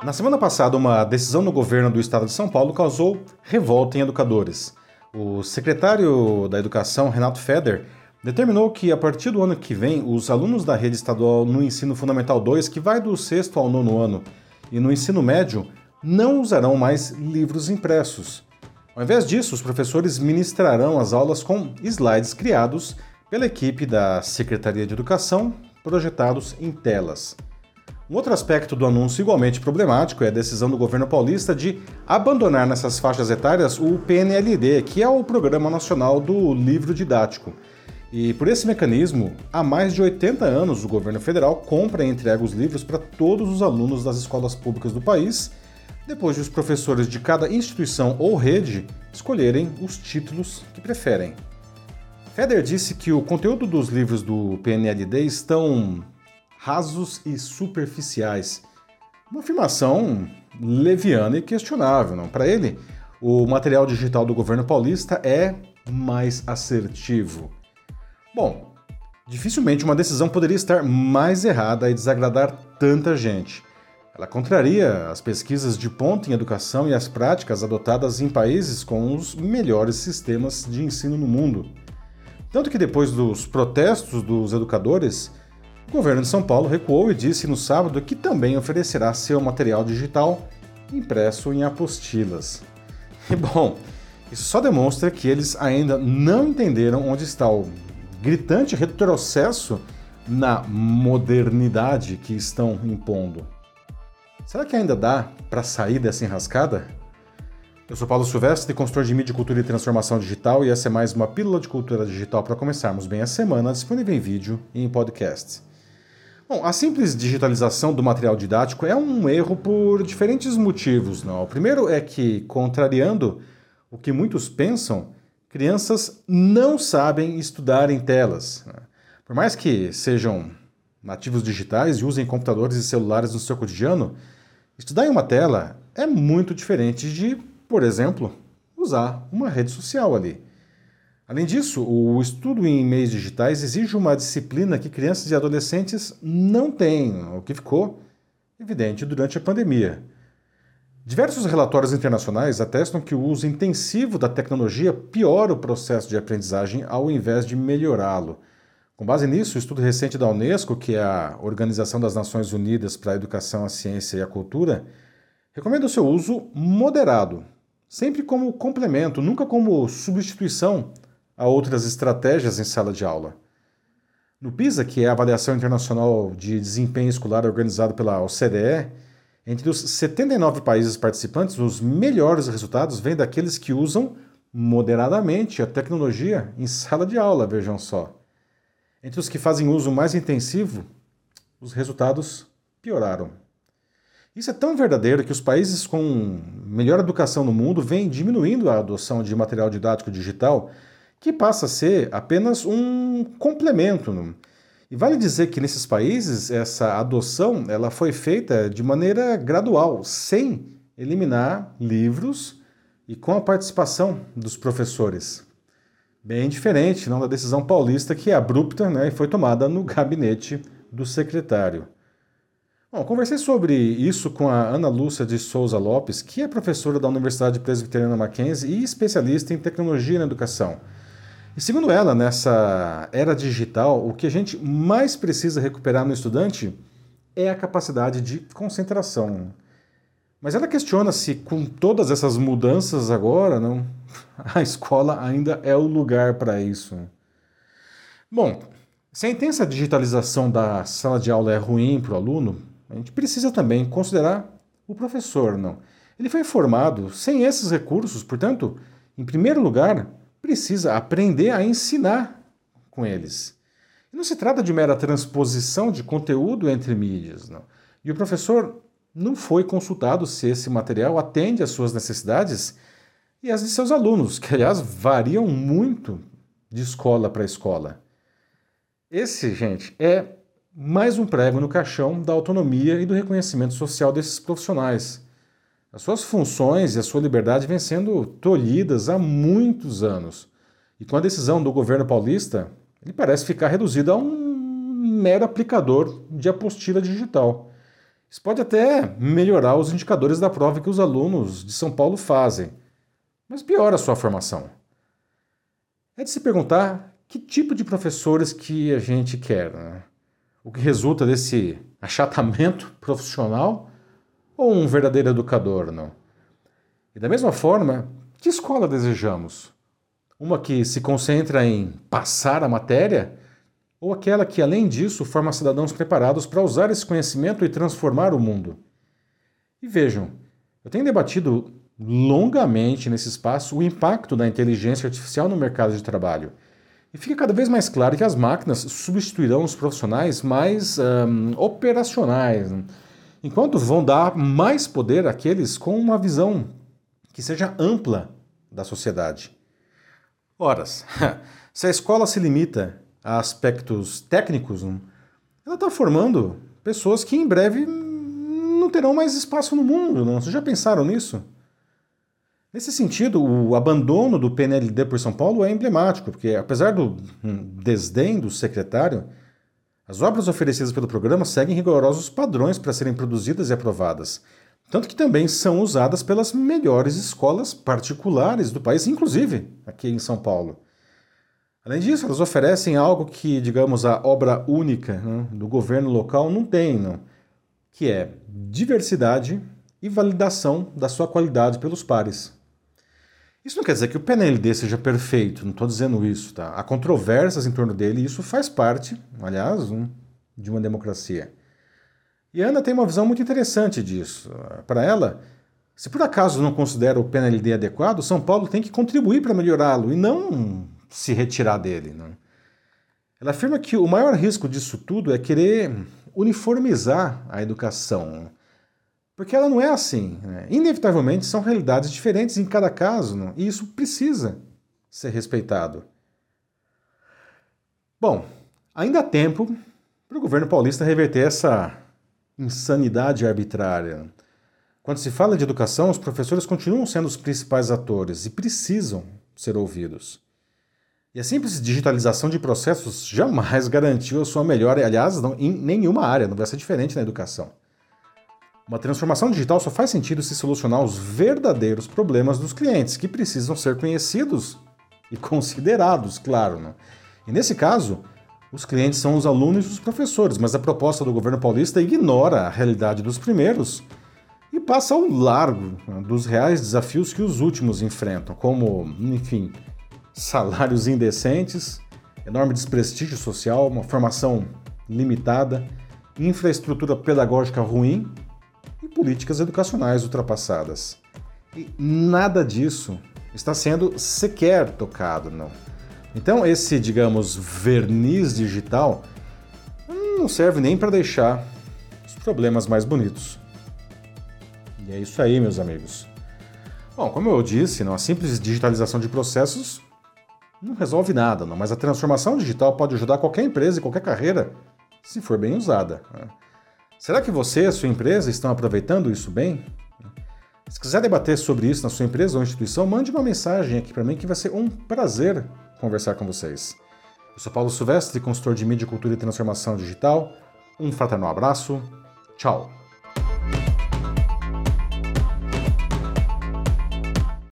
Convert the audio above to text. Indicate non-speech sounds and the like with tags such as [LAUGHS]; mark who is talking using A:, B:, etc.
A: Na semana passada, uma decisão do governo do estado de São Paulo causou revolta em educadores. O secretário da Educação, Renato Feder, determinou que a partir do ano que vem, os alunos da rede estadual no ensino fundamental 2, que vai do sexto ao nono ano, e no ensino médio, não usarão mais livros impressos. Ao invés disso, os professores ministrarão as aulas com slides criados pela equipe da Secretaria de Educação, projetados em telas. Um outro aspecto do anúncio igualmente problemático é a decisão do governo paulista de abandonar nessas faixas etárias o PNLD, que é o Programa Nacional do Livro Didático. E por esse mecanismo, há mais de 80 anos o governo federal compra e entrega os livros para todos os alunos das escolas públicas do país, depois de os professores de cada instituição ou rede escolherem os títulos que preferem. Feder disse que o conteúdo dos livros do PNLD estão rasos e superficiais. Uma afirmação leviana e questionável. Para ele, o material digital do governo paulista é mais assertivo. Bom, dificilmente uma decisão poderia estar mais errada e desagradar tanta gente. Ela contraria as pesquisas de ponta em educação e as práticas adotadas em países com os melhores sistemas de ensino no mundo. Tanto que depois dos protestos dos educadores, o governo de São Paulo recuou e disse no sábado que também oferecerá seu material digital impresso em apostilas. E [LAUGHS] bom, isso só demonstra que eles ainda não entenderam onde está o gritante retrocesso na modernidade que estão impondo. Será que ainda dá para sair dessa enrascada? Eu sou Paulo Silvestre, consultor de mídia, cultura e transformação digital, e essa é mais uma pílula de cultura digital para começarmos bem a semana, disponível em vídeo e em podcast. Bom, a simples digitalização do material didático é um erro por diferentes motivos. Não? O primeiro é que, contrariando o que muitos pensam, crianças não sabem estudar em telas. Né? Por mais que sejam nativos digitais e usem computadores e celulares no seu cotidiano, estudar em uma tela é muito diferente de, por exemplo, usar uma rede social ali. Além disso, o estudo em meios digitais exige uma disciplina que crianças e adolescentes não têm, o que ficou evidente durante a pandemia. Diversos relatórios internacionais atestam que o uso intensivo da tecnologia piora o processo de aprendizagem ao invés de melhorá-lo. Com base nisso, o estudo recente da Unesco, que é a Organização das Nações Unidas para a Educação, a Ciência e a Cultura, recomenda o seu uso moderado, sempre como complemento, nunca como substituição a outras estratégias em sala de aula. No PISA, que é a avaliação internacional de desempenho escolar organizado pela OCDE, entre os 79 países participantes, os melhores resultados vêm daqueles que usam moderadamente a tecnologia em sala de aula, vejam só. Entre os que fazem uso mais intensivo, os resultados pioraram. Isso é tão verdadeiro que os países com melhor educação no mundo vêm diminuindo a adoção de material didático digital que passa a ser apenas um complemento. E vale dizer que nesses países essa adoção ela foi feita de maneira gradual, sem eliminar livros e com a participação dos professores. Bem diferente não da decisão paulista que é abrupta né, e foi tomada no gabinete do secretário. Bom, conversei sobre isso com a Ana Lúcia de Souza Lopes, que é professora da Universidade Presbiteriana Mackenzie e especialista em tecnologia na educação. E segundo ela, nessa era digital, o que a gente mais precisa recuperar no estudante é a capacidade de concentração. Mas ela questiona se com todas essas mudanças agora, não, [LAUGHS] a escola ainda é o lugar para isso. Bom, se a intensa digitalização da sala de aula é ruim para o aluno, a gente precisa também considerar o professor, não? Ele foi formado sem esses recursos, portanto, em primeiro lugar, precisa aprender a ensinar com eles. E não se trata de mera transposição de conteúdo entre mídias. Não. E o professor não foi consultado se esse material atende às suas necessidades e às de seus alunos, que aliás variam muito de escola para escola. Esse, gente, é mais um prego no caixão da autonomia e do reconhecimento social desses profissionais as suas funções e a sua liberdade vêm sendo tolhidas há muitos anos. E com a decisão do governo paulista, ele parece ficar reduzido a um mero aplicador de apostila digital. Isso pode até melhorar os indicadores da prova que os alunos de São Paulo fazem, mas piora a sua formação. É de se perguntar que tipo de professores que a gente quer. Né? O que resulta desse achatamento [LAUGHS] profissional ou um verdadeiro educador, não? E da mesma forma, que escola desejamos? Uma que se concentra em passar a matéria ou aquela que, além disso, forma cidadãos preparados para usar esse conhecimento e transformar o mundo? E vejam, eu tenho debatido longamente nesse espaço o impacto da inteligência artificial no mercado de trabalho. E fica cada vez mais claro que as máquinas substituirão os profissionais mais um, operacionais, né? Enquanto vão dar mais poder àqueles com uma visão que seja ampla da sociedade. Ora, [LAUGHS] se a escola se limita a aspectos técnicos, hum, ela está formando pessoas que em breve não terão mais espaço no mundo. Não? Vocês já pensaram nisso? Nesse sentido, o abandono do PNLD por São Paulo é emblemático, porque apesar do hum, desdém do secretário, as obras oferecidas pelo programa seguem rigorosos padrões para serem produzidas e aprovadas, tanto que também são usadas pelas melhores escolas particulares do país, inclusive aqui em São Paulo. Além disso, elas oferecem algo que, digamos, a obra única né, do governo local não tem, não, que é diversidade e validação da sua qualidade pelos pares. Isso não quer dizer que o PNLD seja perfeito, não estou dizendo isso, tá? Há controvérsias em torno dele e isso faz parte, aliás, um, de uma democracia. E a Ana tem uma visão muito interessante disso. Para ela, se por acaso não considera o PNLD adequado, São Paulo tem que contribuir para melhorá-lo e não se retirar dele. Não? Ela afirma que o maior risco disso tudo é querer uniformizar a educação. Porque ela não é assim. Né? Inevitavelmente são realidades diferentes em cada caso, não? e isso precisa ser respeitado. Bom, ainda há tempo para o governo paulista reverter essa insanidade arbitrária. Quando se fala de educação, os professores continuam sendo os principais atores e precisam ser ouvidos. E a simples digitalização de processos jamais [LAUGHS] garantiu a sua melhora, aliás, não, em nenhuma área, não vai ser diferente na educação. Uma transformação digital só faz sentido se solucionar os verdadeiros problemas dos clientes, que precisam ser conhecidos e considerados, claro. Né? E nesse caso, os clientes são os alunos e os professores, mas a proposta do governo paulista ignora a realidade dos primeiros e passa ao largo né, dos reais desafios que os últimos enfrentam, como, enfim, salários indecentes, enorme desprestígio social, uma formação limitada, infraestrutura pedagógica ruim e políticas educacionais ultrapassadas. E nada disso está sendo sequer tocado, não. Então, esse, digamos, verniz digital não serve nem para deixar os problemas mais bonitos. E é isso aí, meus amigos. Bom, como eu disse, não, a simples digitalização de processos não resolve nada, não, mas a transformação digital pode ajudar qualquer empresa e qualquer carreira se for bem usada. Né? Será que você e a sua empresa estão aproveitando isso bem? Se quiser debater sobre isso na sua empresa ou instituição, mande uma mensagem aqui para mim que vai ser um prazer conversar com vocês. Eu sou Paulo Silvestre, consultor de mídia, cultura e transformação digital. Um fraternal abraço. Tchau.